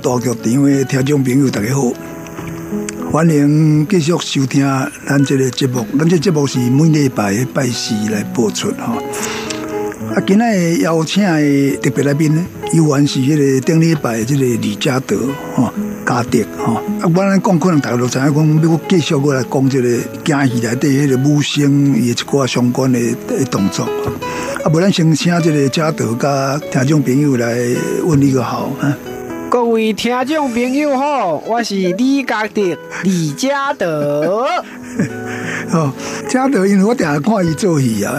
大剧场的听众朋友，大家好，欢迎继续收听咱这个节目。咱这节目是每礼拜拜四来播出哈。啊，今日邀请的特别来宾呢，依然是迄个顶礼拜这个李嘉德哈嘉德哈。啊，我来讲，可能大家都知影讲，要继续过来讲这个京戏内底迄个武生伊一寡相关的动作。啊，不然先请这个嘉德甲听众朋友来问一个好啊。各位听众朋友好，我是李家德李嘉德。哦，嘉德，因为我等下看伊做戏啊，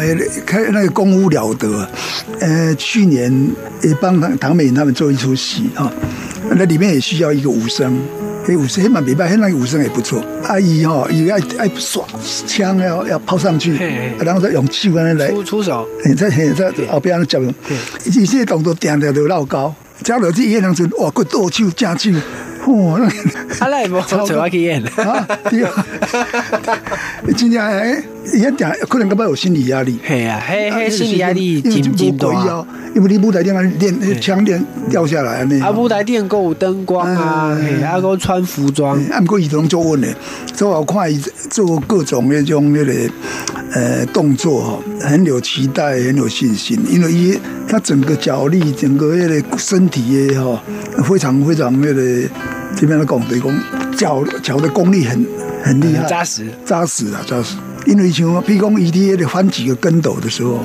开那个功夫了得。呃，去年也帮唐唐美他们做一出戏啊，那里面也需要一个武生，哎，武生蛮明白，那个武生也不错。阿姨哈，也要爱耍枪，要要抛上去，然后再用气管来出出手，你在在后边叫，一些动作点点都老高。加落去演两阵，哇，个剁手加手，哇，那他来无 超我去演啊！对啊，今天哎，演点可能感觉有心理压力，系啊，嘿嘿，心理压力真真大。哦。因为你舞台顶啊练枪练掉下来啊，啊，舞台顶够有灯光啊，啊，够穿服装，啊，不过伊都做稳的，所以我看伊做各种那种那个呃动作，很有期待，很有信心，因为伊他整个脚力，整个那个身体也哈，非常非常那个这边的讲对讲脚脚的功力很很厉害，扎实。扎实啊扎实，因为像比如讲伊啲咧翻几个跟斗的时候。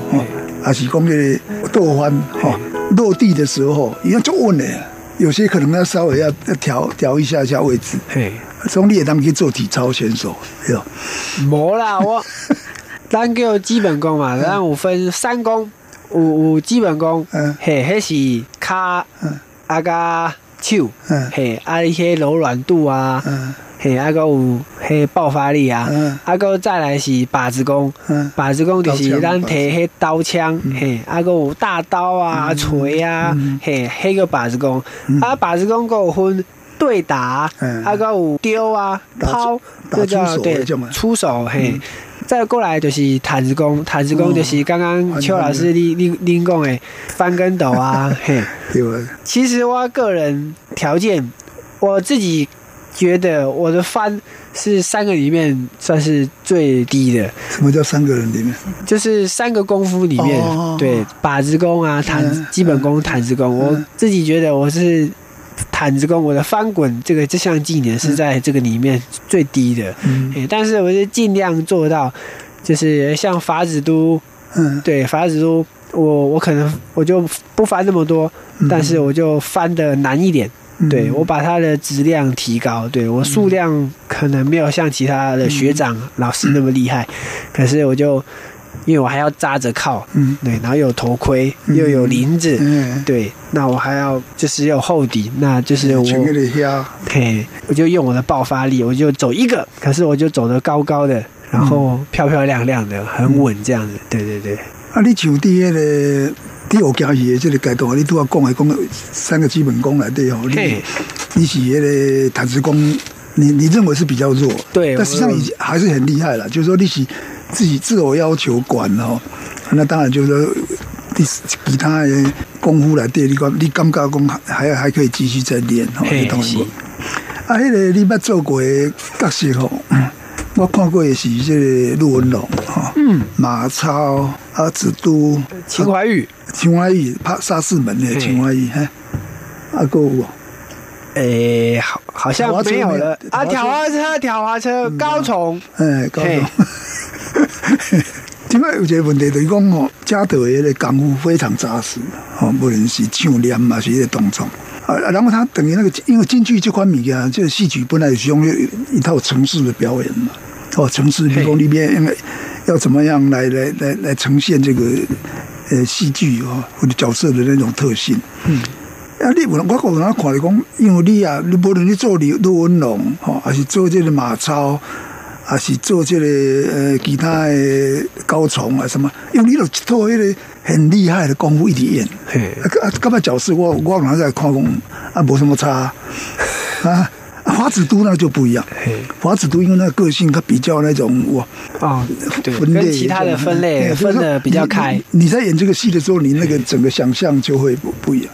还是讲个倒翻哈，落地的时候一样就稳的。有些可能要稍微要要调调一下下位置。嘿，从你也当去做体操选手，有？无啦，我 咱叫基本功嘛，咱有分三功，有有基本功，嘿，迄是卡，啊加手，嘿，啊一些柔软度啊。嘿，阿个有嘿爆发力啊！阿个再来是把子功，把子功就是咱提迄刀枪，嘿，阿个有大刀啊、锤啊，嘿，迄个把子功，啊，把子功有分对打，啊个有丢啊、抛，这叫对出手，嘿，再过来就是毯子功，毯子功就是刚刚邱老师你你你讲的翻跟斗啊，嘿，其实我个人条件，我自己。觉得我的翻是三个里面算是最低的。什么叫三个人里面？就是三个功夫里面，对，把子功啊，毯基本功、毯子功。我自己觉得我是毯子功，我的翻滚这个这项技能是在这个里面最低的。嗯，但是我是尽量做到，就是像法子都，嗯，对，法子都，我我可能我就不翻那么多，但是我就翻的难一点。对我把它的质量提高，对我数量可能没有像其他的学长老师那么厉害，可是我就因为我还要扎着靠，嗯，对，然后有头盔，又有林子，嗯，对，那我还要就是有厚底，那就是我，嘿，我就用我的爆发力，我就走一个，可是我就走得高高的，然后漂漂亮亮的，很稳这样子，对对对。啊，你就第一个。第五交戏的这个阶段，你都要讲的讲三个基本功来对哦。你你是那个弹指功，你你认为是比较弱，对，但实际上已经还是很厉害了。就是说你是自己自我要求管哦，那当然就是说第其他的功夫来对，你讲你感觉讲还还可以继续再练哦。嘿，啊，那个你捌做过角色吼，我看过的是这个陆文龙哈，嗯，马超啊，子都秦怀玉，秦怀玉拍沙士门的秦怀玉，嘿，啊个有，诶，好好像没有了。啊，挑花车，挑花车，高崇，哎，高崇。另外 有一个问题就是讲哦，嘉德的功夫非常扎实哦，无论是唱念嘛，是一个动作。啊。然后他等于那个，因为京剧这款物件，这个戏曲本来是用一套城市的表演嘛。哦，城市，比如里面应该要怎么样来来来来呈现这个呃戏剧哦或者角色的那种特性。嗯。啊，你我我个人看来讲，因为你啊，你无论你做李陆文龙吼，还是做这个马超。还是做这个呃其他的高崇啊什么，因为你有一套迄个很厉害的功夫一直演，啊啊，干嘛角色我我拿在看讲啊，没什么差啊。华子都那就不一样，华子都因为那个个性，他比较那种哇啊，分类其他的分类分的比较开。你在演这个戏的时候，你那个整个想象就会不不一样。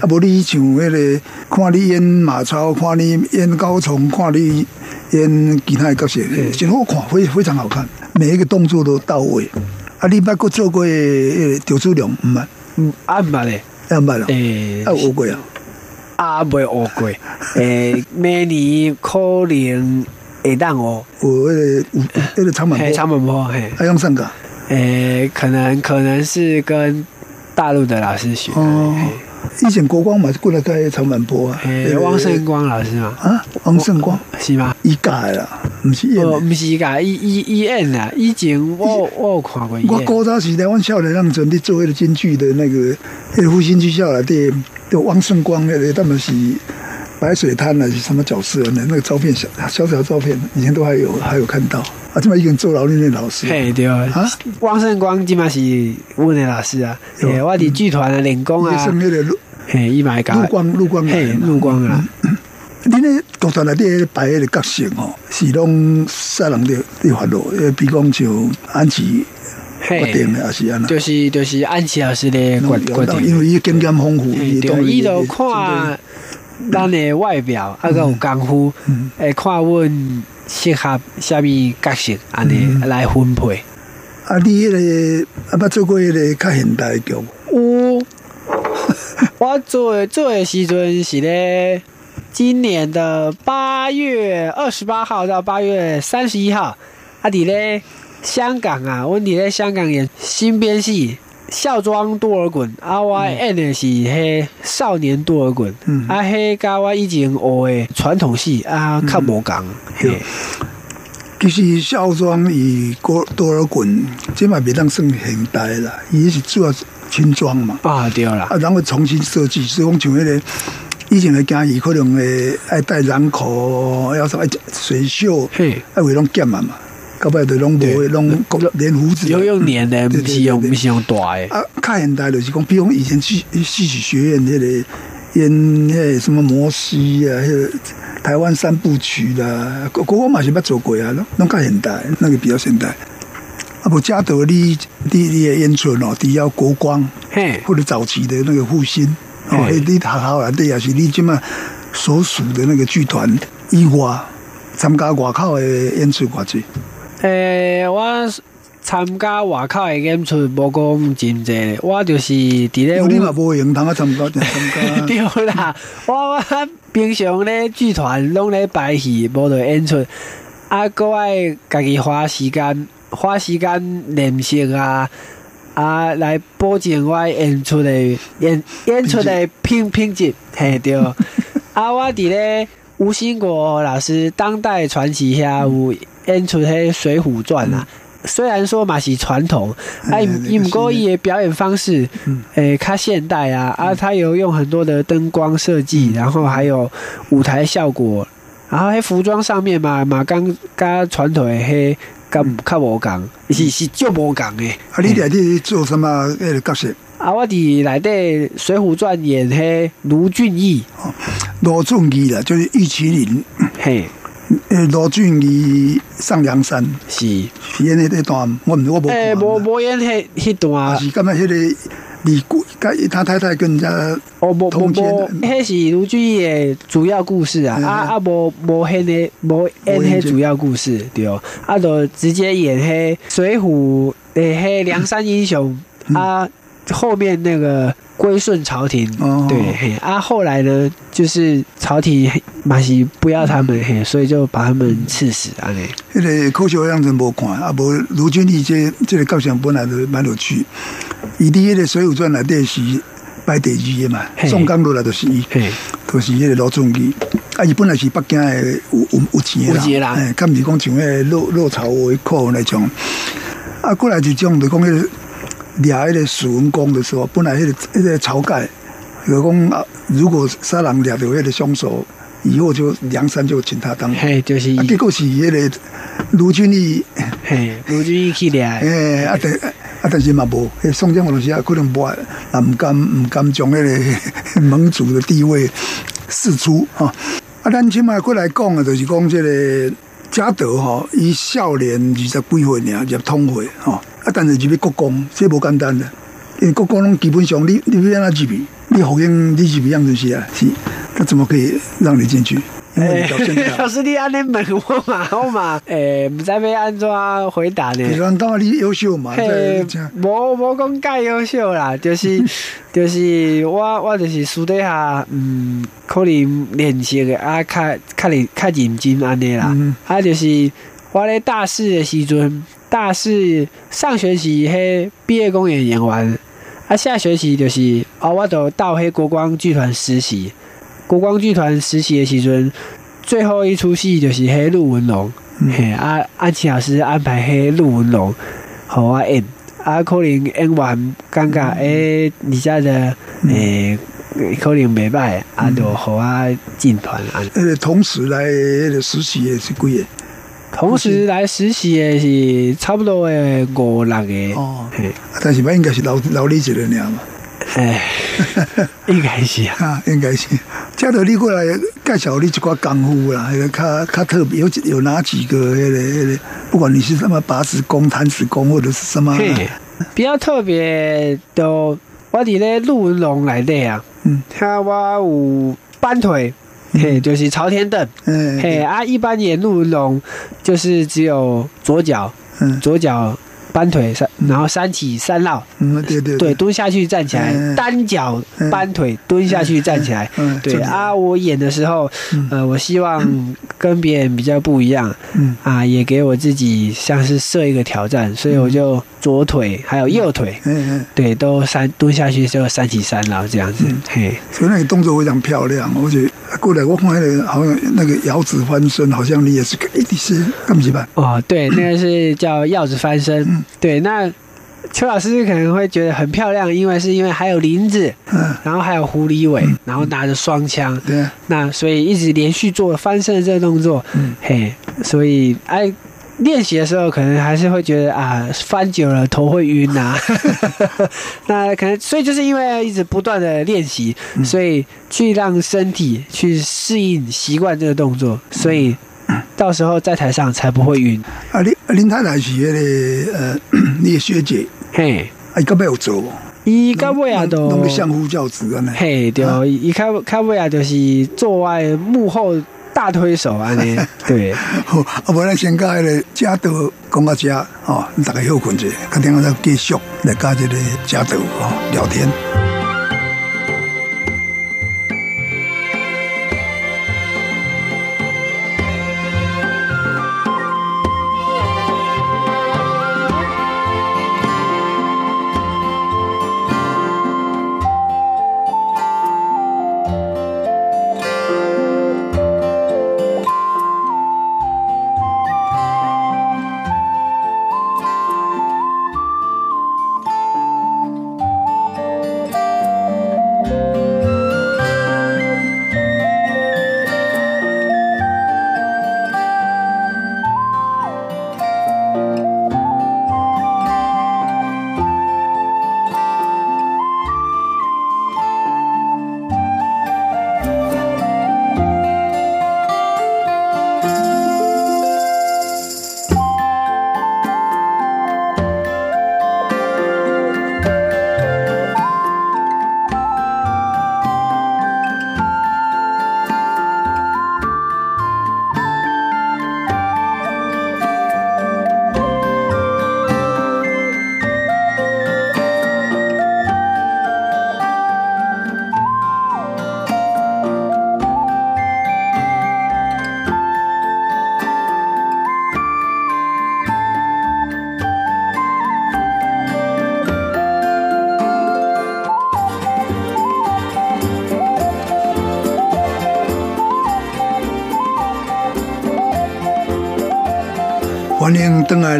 啊，不，你像那个看你演马超，看你演高崇，看你。演其他的角色，真好看，非非常好看，每一个动作都到位。啊，你捌过做过赵子龙唔捌？嗯，啊唔捌咧，啊唔捌咯。诶，啊有过啊？啊未学过。诶，明年可能会当哦。有迄个有那个长板长板坡，嘿，还用上个？诶，可能可能是跟大陆的老师学。哦以前国光嘛是过来开长板坡啊，汪胜光老师嘛啊，汪胜光是吗？一届啦，不是演，不是一届，一一一演啊。以前我我有看过。我高早时代，我少年让阵的做迄个京剧的那个那个复兴剧校来的，的汪胜光那个他们是白水滩啊，是什么角色呢？那个照片小小小照片，以前都还有还有看到啊。这么一个人做劳练的老师，嘿对啊。汪胜光基本是问的老师啊，我的剧团的练功啊。嘿，伊买讲，陆光，陆光，嘿，陆光啊！你咧剧团内底摆个角色哦，是拢杀人的的法路，比讲像安琪决定的，也是安那？就是就是安琪老师的决决定，因为伊经验丰富，伊就看咱的外表，啊个有功夫，诶，看阮适合虾米角色，安尼来分配。啊，你迄个啊，捌做过迄个较现代剧？有。我做做的时阵是咧，今年的八月二十八号到八月三十一号，啊，伫咧香港啊，阮伫咧香港演新编戏《孝庄多尔衮》，啊，我演的是迄少年多尔衮，啊，迄甲我以前学的传统戏啊，较无共。其实孝庄与多多尔衮，即嘛袂当算现代啦，伊是主要。轻装嘛，啊对啦，啊然后重新设计，所以讲像迄个以前的惊伊可能会爱戴染口，要什么水袖，嘿，爱会拢减嘛嘛，到尾就拢无拢连胡子，有用粘的，不是用不是用大的。啊，较现代就是讲，比如以前戏戏曲学院那个演迄什么摩西啊，迄个台湾三部曲啦，国国嘛是捌做过啊，拢拢较现代，那个比较现代。啊，不，加德你你你的演出哦，底要国光，嘿，或者早期的那个复兴哦，你好好啊，对啊，是你今嘛所属的那个剧团以外参加外口的演出过去。诶，我参加外口的演出无讲真济，我就是伫咧。你嘛无闲通啊参加 参加。对啦，我我平常咧剧团拢咧排戏，无得演出，啊，各爱家己花时间。花时间练习啊啊，来保证我演出的演演出的品品质，嘿对。啊，我伫咧吴兴国老师当代传奇下有演出迄《水浒传》啊。虽然说嘛是传统，啊，伊毋过伊的表演方式，诶，较现代啊，啊，他有用很多的灯光设计，然后还有舞台效果，然后喺服装上面嘛，嘛刚刚传统的迄。咁较无共，是是就无共诶。啊，你内底做什么那个角色？啊，我伫内底《水浒传》演迄卢俊义。罗俊义啦，就是玉麒麟。嘿，罗俊义上梁山是演迄段，我唔我无。诶，无无演迄迄段。是干嘛？迄个李固跟他太太跟人家哦，无无无，迄是卢俊义的主要故事啊，嗯啊啊无无迄个无演迄主要故事对哦，啊就直接演迄水浒诶迄梁山英雄啊，后面那个归顺朝廷，哦对嘿啊，后来呢就是朝廷嘛是不要他们嘿，所以就把他们赐死啊嘞，迄个科学样子无看，啊无卢俊义这这个构想本来就蛮有趣。伊伫迄个《水浒传》内底是排第二的嘛，嘿宋江落来就是伊，嘿，就是迄个罗仲义。啊，伊本来是北京的有有有钱的有钱人哎，敢毋是讲像迄个落落草为寇那种。啊，过来就种就讲迄个掠迄个史文恭的时候，本来迄、个迄、个晁盖就讲啊，如果杀人掠到迄个凶手，以后就梁山就请他当。嘿就是啊，结果是迄个卢俊义，嘿卢俊义去掠的，诶、啊，但啊，但是嘛无，迄宋江有当时啊，可能无，啊，毋甘毋甘将迄个盟主的地位释出啊。啊，咱即摆过来讲的，就是讲即个嘉德吼，伊少年二十几岁尔入通会吼，啊，但是入去国公，这无简单的，因为国公拢基本上你你要安怎入去，你好像你入去样就是啊，是，他怎么可以让你进去？因为你到现在。老师你安尼问我嘛，我嘛，诶，毋知要安怎回答呢？你讲当然你优秀嘛，嘿这这样，无无讲介优秀啦，就是 就是我我就是私底下，嗯，可能练习的啊，较较认较认真安尼啦。嗯啊，就是我咧大四的时阵，大四上学期迄毕业公演演完，啊，下学期就是哦，我都到迄国光剧团实习。国光剧团实习的时阵，最后一出戏就是迄陆文龙，嗯嘿啊，安琪老师安排迄陆文龙，互我演，啊，可能演完感觉诶，而家的诶，可能袂歹，啊，就互我进团啊。呃，同时来实习也是几个？同时来实习的是差不多的五六个，哦，嘿，但是吧，应该是老老李一个尔嘛，哎，应该是啊。啊，应该是。嘉德，你过来介绍你一寡功夫啦，迄个较较特别，有几有哪几个？迄个迄个，不管你是什么拔子功、弹子功，或者是什么，比较特别的，我伫咧陆文龙内底啊，嗯，他我有搬腿，嘿，就是朝天凳，嗯，嘿啊，一般演陆文龙就是只有左脚，嗯。左脚搬腿三，然后三起三落，嗯，对对对，，蹲下去站起来，嗯单脚搬腿蹲下去站起来，嗯，对啊，，我演的时候，嗯。呃，我希望跟别人比较不一样嗯。啊，也给我自己像是设一个挑战，所以我就左腿还有右腿，嗯嗯，对，都三蹲下去就三起三落这样子嗯，嘿，所以那个动作非常漂亮，我觉得过来我看那个好像那个摇子翻身，好像你也是，一定是干不起吧？哦，对，那个是叫鹞子翻身，嗯对，那邱老师可能会觉得很漂亮，因为是因为还有林子，嗯，然后还有狐狸尾，然后拿着双枪，对。啊，那所以一直连续做翻身的这个动作，嗯。嘿，所以哎。练习的时候，可能还是会觉得啊，翻久了头会晕呐、那可能，所以就是因为一直不断的练习，嗯。所以去让身体去适应、习惯这个动作，所以 到时候在台上才不会晕。啊，你啊林太太是迄个呃，你的学姐，嘿，啊，伊到尾有做无？伊到尾啊都相夫教子安尼。嘿，对，伊到到尾啊就是做外幕后大推手安尼，对。好，啊，无咱先甲迄个家德讲到遮，吼，大家休困者，肯定咱继续来甲这个家德吼聊天。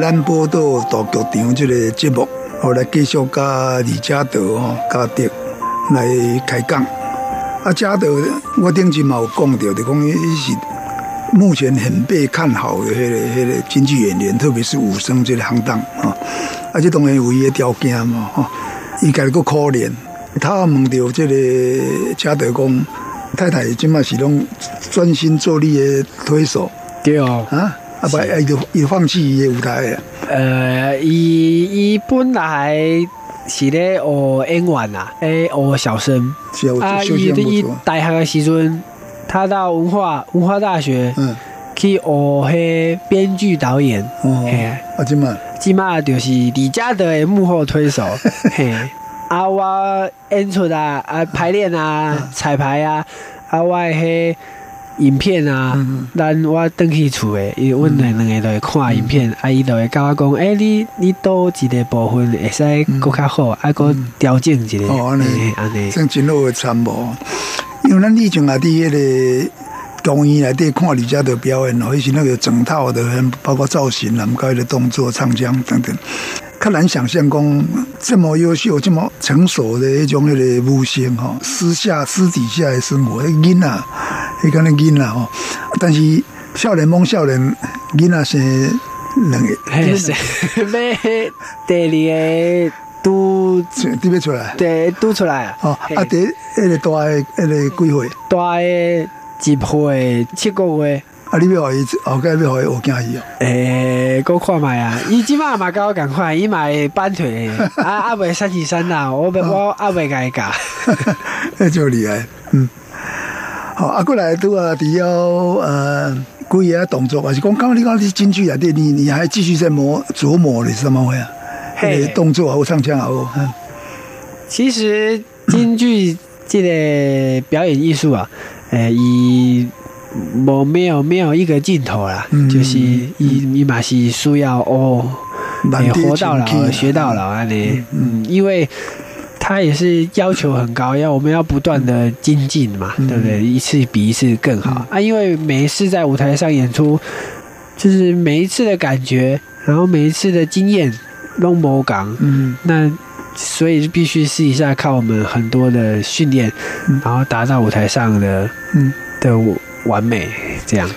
咱报道大剧场这个节目，后来继续甲李嘉德吼、嘉德来开讲。啊，嘉德我顶次嘛有讲到，就讲伊是目前很被看好的迄个迄个京剧演员，特别是武生这个行当啊。而且当然有伊的条件嘛，吼，伊家个可怜，他问到这个嘉德讲，太太即嘛是拢专心做你的推手。对哦，啊，啊不，伊就伊放弃伊的舞台啊。呃，伊伊本来是咧学演员啊，诶，学小生。是啊，伊伊息不错。大学的时阵，他到文化文化大学嗯，去学迄编剧导演，哦嘿，啊，即嘛，即嘛就是李嘉德的幕后推手，嘿，啊，我演出啊，啊，排练啊，彩排啊，啊，我的迄影片啊嗯，咱我登去厝诶，伊阮两两个都会看影片，啊，伊就会甲我讲，诶，你你倒一个部分会使搁较好，啊，搁调整一下，哦安尼。安尼，真真好的参谋。因为咱以前啊伫迄个公园内底看李嘉德表演哦，迄是那个整套的，包括造型啊，甲迄个动作、唱腔等等。较难想象讲这么优秀、这么成熟的迄种迄个武星吼，私下私底下的生活，迄囡仔，迄个囡仔吼，但是少年梦少年囡仔是两个，嘿，是要第二个拄你要出来。第拄出来啊，哦，啊，第迄个大的迄个几岁？大诶一岁七个月，啊，你要互伊后盖要互伊学惊伊哦。诶，搁看卖啊！伊即摆嘛甲我共款，伊嘛会扳腿的，啊啊未三十三啦，我袂我啊未甲伊教。那就厉害，嗯。好，啊，过来拄啊，除了呃几个动作，还是讲刚刚你讲你京剧啊，对，你你还继续在磨琢磨的是什么回啊？嘿。嘿，动作啊，或唱腔啊，或嗯其实京剧这个表演艺术啊，诶，伊无没有没有一个尽头啦，嗯。就是伊伊嘛是需要哦，诶，满地活到老学到老安尼，嗯。嗯，因为。他也是要求很高，要我们要不断的精进嘛，嗯对不对？一次比一次更好、啊！因为每一次在舞台上演出，就是每一次的感觉，然后每一次的经验都某港，嗯那所以必须试一下，靠我们很多的训练，嗯然后达到舞台上的嗯。的完美，这样。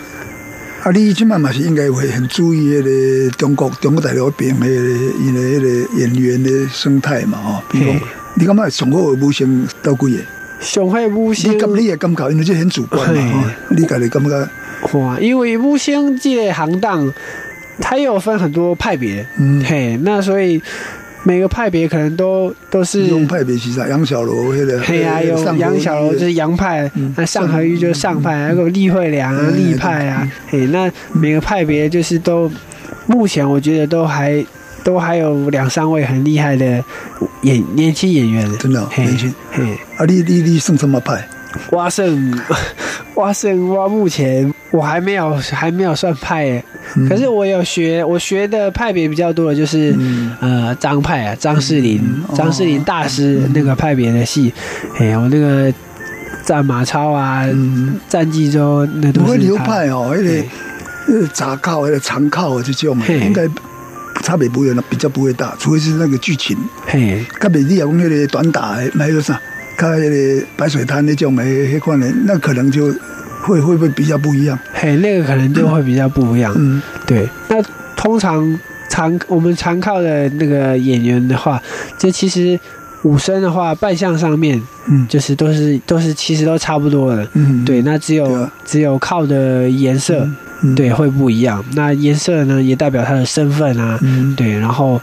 啊，你即满嘛是应该会很注意迄个中国中国大陆边迄个因的迄个演员的生态嘛吼，比如你感觉上好的武星到几个？上海武星你咁你也感觉，因为这很主观嘛你家己感觉？哇，因为武星这个行当，它又有分很多派别，嗯。嘿，那所以每个派别可能都都是用派别是啥？杨小楼迄个，嘿啊，有杨小楼就是杨派嗯，那上河玉就是上派，还有厉慧良啊、嗯厉派啊，嘿，那每个派别就是都，目前我觉得都还都还有两三位很厉害的演年轻演员，真的哦年轻。嘿，啊，你你你算什么派？蛙胜，蛙胜，我目前我还没有还没有算派耶，嗯。可是我有学，我学的派别比较多的就是、嗯。呃张派啊，张世林张世林大师那个派别的戏，哎，我那个战马超啊，嗯，战纪州那都是流派哦，迄嘿。个呃杂靠、那个长靠的这种，嘿。应该差别不会比较不会大，除非是那个剧情。嘿，较别你讲迄个短打的，还有啥？较迄个白水滩那种的，迄款的，那可能就会会不会比较不一样？嘿，那个可能就会比较不一样。嗯对，那通常常我们常靠的那个演员的话，就其实武生的话，扮相上面嗯就是都是都是其实都差不多的。嗯，对，那只有、啊只有靠的颜色，嗯对，会不一样。那颜色呢，也代表他的身份啊，嗯对，然后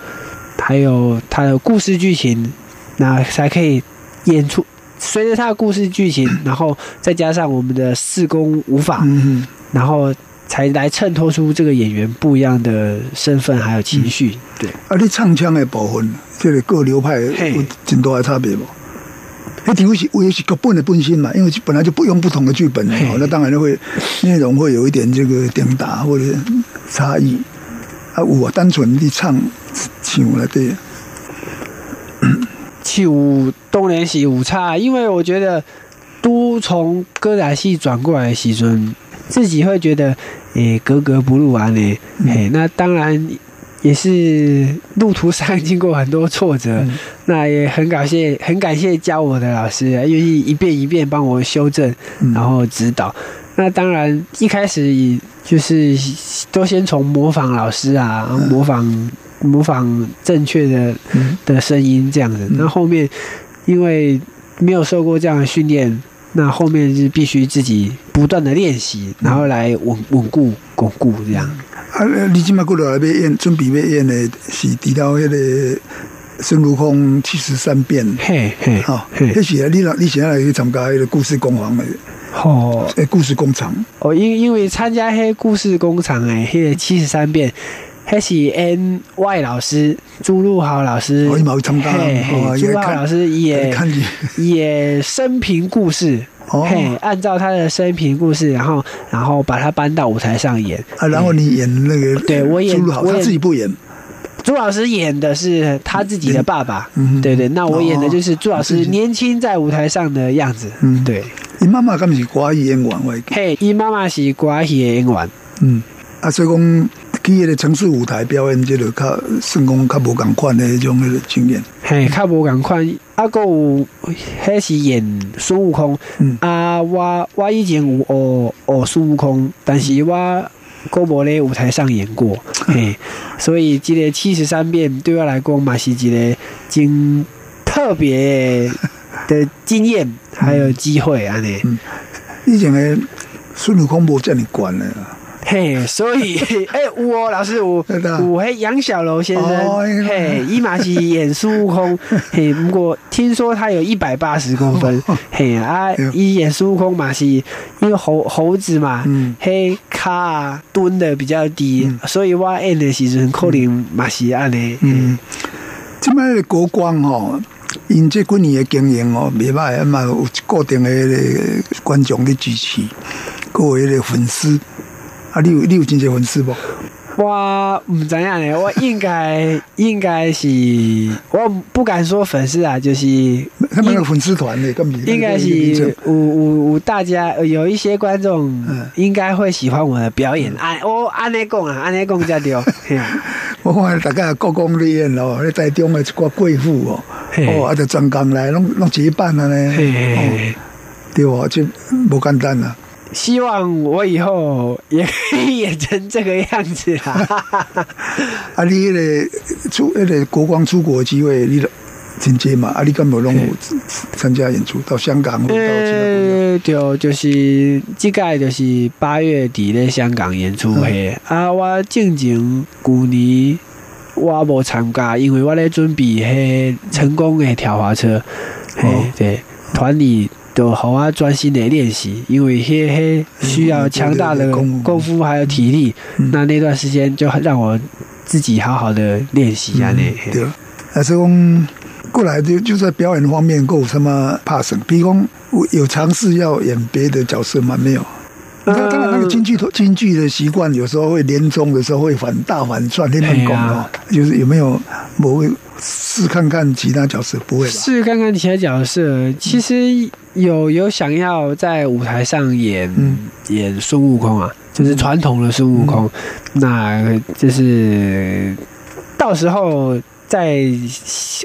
还有他的故事剧情，那才可以演出。随着他的故事剧情，然后再加上我们的四功五法，嗯然后才来衬托出这个演员不一样的身份还有情绪。对，啊，你唱腔的部分，这个各流派嘿有真大的差别无？那除非是也是剧本的本身嘛，因为本来就不用不同的剧本，那当然就会内容会有一点这个点打或者差异。啊，我单纯的唱唱来对，去舞东联喜舞差，因为我觉得都从歌仔戏转过来的时阵，自己会觉得诶格格不入啊呢。嘿，那当然也是路途上经过很多挫折，那也很感谢很感谢教我的老师，愿意一遍一遍帮我修正，然后指导。那当然一开始就是都先从模仿老师啊，模仿模仿正确的的声音这样子。那后面因为没有受过这样的训练，那后面是必须自己不断的练习，然后来稳稳固巩固这样。啊，你今麦过来要演，准备要演的是提到那个孙悟空七十三变，嘿嘿，好，那是啊，你来你现在来去参加那个故事工坊的。哦，诶，故事工厂哦，因因为参加迄故事工厂诶，迄个七十三变，迄是 N Y 老师朱露豪老师，我冇参加，朱露豪老师也也 生平故事，嘿，按照他的生平故事，然后然后把他搬到舞台上演。啊，然后你演那个，对我演，他自己不演。朱老师演的是他自己的爸爸，对对，那我演的就是朱老师年轻在舞台上的样子，嗯，对。伊妈妈敢是歌戏演员，嘿，伊妈妈是歌戏演员，嗯，啊，所以讲去迄个城市舞台表演，即个较算讲较无共款的迄种迄个经验，嘿，较无共款。啊，个有迄是演孙悟空，嗯啊，我我以前有学学孙悟空，但是我。郭博咧舞台上演过，嘿，所以即个七十三变对我来讲嘛是一个经特别的经验，还有机会安尼。以前的孙悟空无这么管的。嘿，所以，哎，我老师，我我嘿杨小楼先生，嘿，伊马是演孙悟空，嘿，不过听说他有一百八十公分，嘿啊，伊演孙悟空嘛是因为猴猴子嘛，嘿卡蹲的比较低，所以我演的时阵可能嘛是安尼。嗯，即摆的国光哦，因这几年的经营哦，袂歹，啊嘛有固定的观众的支持，各位的粉丝。啊，你有你有真济粉丝不？我唔知样咧，我应该 应该是，我不敢说粉丝啊，就是他们有粉丝团的，应该是有有有大家有一些观众应该会喜欢我的表演。安我安尼讲啊，安尼讲才对。我看大家国公立演咯，你台中的一寡贵妇哦，哦，啊，就专工来弄弄结伴啊咧，对哇，就不简单啊。希望我以后也可以演成这个样子啦！啊，你那个出那个国光出国机会，你真接嘛？啊，你敢有拢有参加演出到香港或到其他国家？就就是即届就是八月底咧香港演出嘿。啊，我正经去年我无参加，因为我咧准备迄成功的跳滑车。嘿，对，团里。都好啊，专心的练习，因为嘿嘿需要强大的功夫还有体力。那那段时间就让我自己好好的练习啊，那对。还是讲过来就就在表演方面够什么怕什？比如讲有尝试要演别的角色吗？没有。那当然，那个京剧京剧的习惯，有时候会连中的时候会反大反转，练练功哦。就是有没有某位？试看看其他角色，不会吧？试看看其他角色，其实有有想要在舞台上演演孙悟空啊，就是传统的孙悟空，那就是到时候再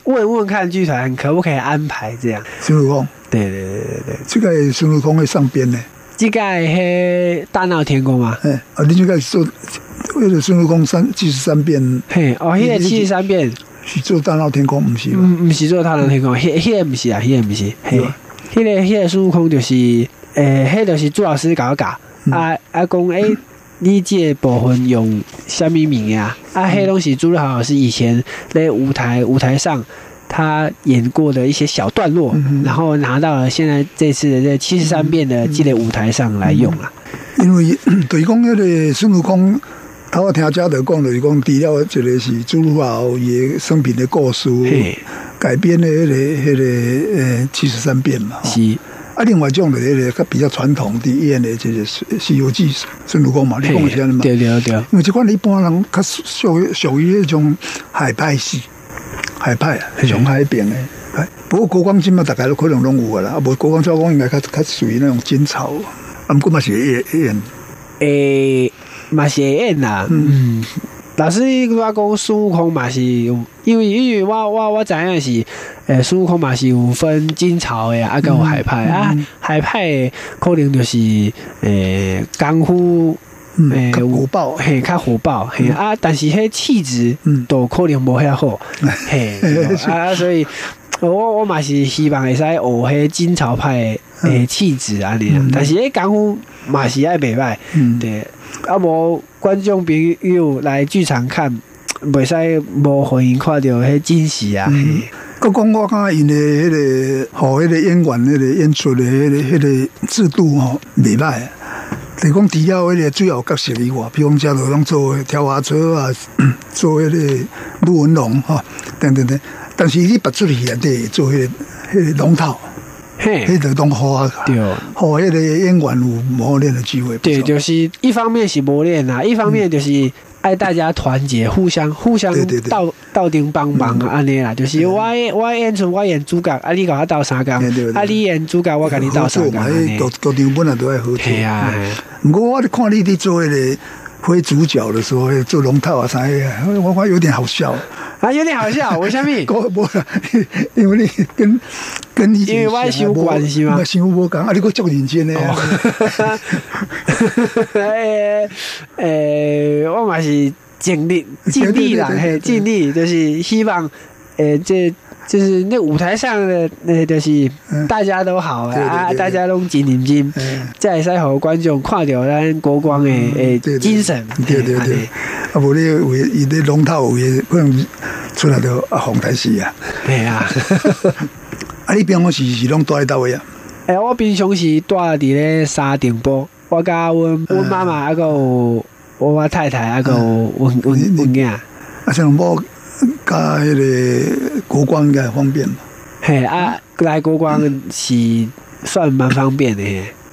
问问看剧团可不可以安排这样。孙悟空，对对对对对，这个孙悟空会上边呢？这个是大闹天宫嘛？哎，啊，你这个做为了孙悟空三七十三变，嘿，哦，迄个七十三变。是做大闹天宫，毋是？嗯，不是做大闹天宫，迄、迄个毋是啊，迄个毋是。嘿，迄个、迄个孙悟空就是，诶，迄就是朱老师搞搞。啊啊，讲诶，你这部分用虾米名啊？啊，迄东西朱老师以前咧舞台舞台上他演过的一些小段落，然后拿到了现在这次的这七十三变的这个舞台上来用了。因为对 讲那个孙悟空。他我听家德讲，就是讲，除了一个是朱如豪伊生平的故事改编的迄个、迄个呃七十三变嘛。是。啊，另外一种的迄个比较传统的演的，就是《西游记》孙悟空嘛，你讲起来嘛。对对对。因为这款一般人较属于属于那种海派戏，海派啊，种海边的。不过国光金嘛，大概都可能拢有啦。啊，无国光招光应该较较属于那种金草。啊，不过嘛是演演。诶，嘛是会演啦，嗯。老师你我讲孙悟空嘛是有，因为因为我我我知影是，诶，孙悟空嘛是有分金朝诶，啊，跟有海派啊，海派可能就是诶功夫。诶，火爆嘿，较火爆嘿啊！但是迄气质都可能无遐好 嘿啊，所以我我嘛是希望会使学迄金朝派诶气质安尼，但是迄功夫嘛是爱袂歹，对啊，无观众朋友来剧场看，袂使无欢迎看到迄惊喜啊！佮讲我感觉因诶迄个，互迄个演员迄个演出诶迄个迄个制度吼，袂歹。你讲除了迄个最后角色以外，比如讲遮落拢做跳滑车啊，做迄个陆文龙哈，等等等。但是你别出去啊，得做迄个迄个龙套，嘿，迄个拢好啊，对，好迄个演员有磨练的机会。对，就是一方面是磨练啊，一方面就是。爱大家团结，互相互相到到顶帮忙啊！安尼啦，就是我我演出我演主角，啊你甲我斗三工，啊你演主角我甲你斗三工。各各场本来都爱合作。系啊，不过我看你伫做迄个非主角的时候，做龙套啊啥个，我我有点好笑。啊，有点好笑，为什么？因为你跟跟你因为我是有关系嘛，想无讲啊，你个足认真的啊。诶诶，我嘛是尽力尽力啦，嘿，尽力就是希望，诶，这就是那舞台上的那，就是大家都好啊，大家拢真认真，再使互观众看到咱国光的诶精神，对对对，啊，无你为伊咧龙头为可能出来就啊红台戏啊，对啊，啊，你平常时是拢住喺倒位啊？诶，我平常时住伫咧沙顶坡。我甲阮阮妈妈还有我我太太还有阮阮阮囝，啊，像我甲迄个国光应该方便嘛？嘿啊，来国光是算蛮方便的。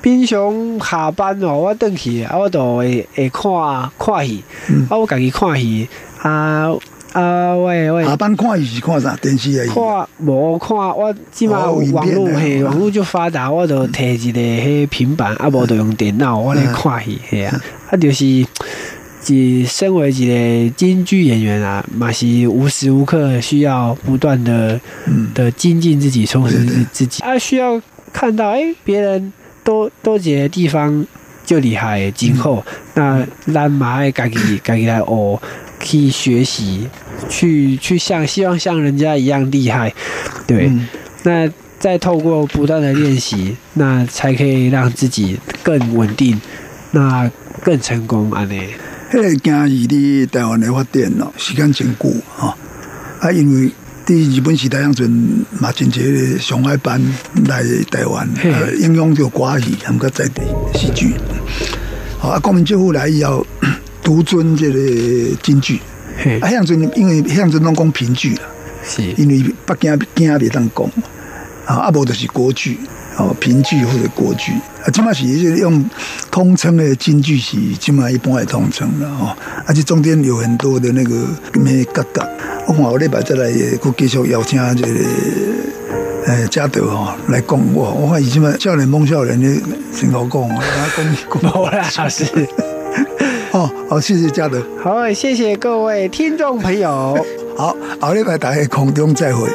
平常下班哦，我转去啊，我都会会看看戏，啊，我家己看戏啊。啊，喂喂，下班看戏是看啥？电视啊？看无看，我即码网络嘿，网络就发达，我都摕一个迄平板，啊无就用电脑，我来看戏，嘿啊，啊就是，是身为一个京剧演员啊，嘛是无时无刻需要不断的的精进自己，充实自己，啊需要看到哎，别人多多几个地方就厉害，今后那咱嘛爱家己 家己来学。去学习，去去像希望像人家一样厉害，对。那再透过不断的练习，那才可以让自己更稳定，那更成功安尼。迄个建议的台湾的发展咯，时间真久哈。啊，因为伫日本时代，样阵嘛，真侪上海班来台湾，影响着歌戏，他们个在地戏剧。啊，国民政府来以后。独尊这个京剧，啊，向尊因为向尊拢讲评剧啦，是，因为北京京袂当讲，啊，阿无就是国剧，哦，评剧或者国剧，啊，起码是用通称的京剧是起码一般会通称的哦，而且中间有很多的那个咩格格，我看我礼拜再来，佮继续邀请这个诶嘉德哦来讲，我我看以前嘛少年梦少年的真好讲，讲 讲无啦，是。哦，好，谢谢嘉德。好，谢谢各位听众朋友。好，后礼拜大家空中再会。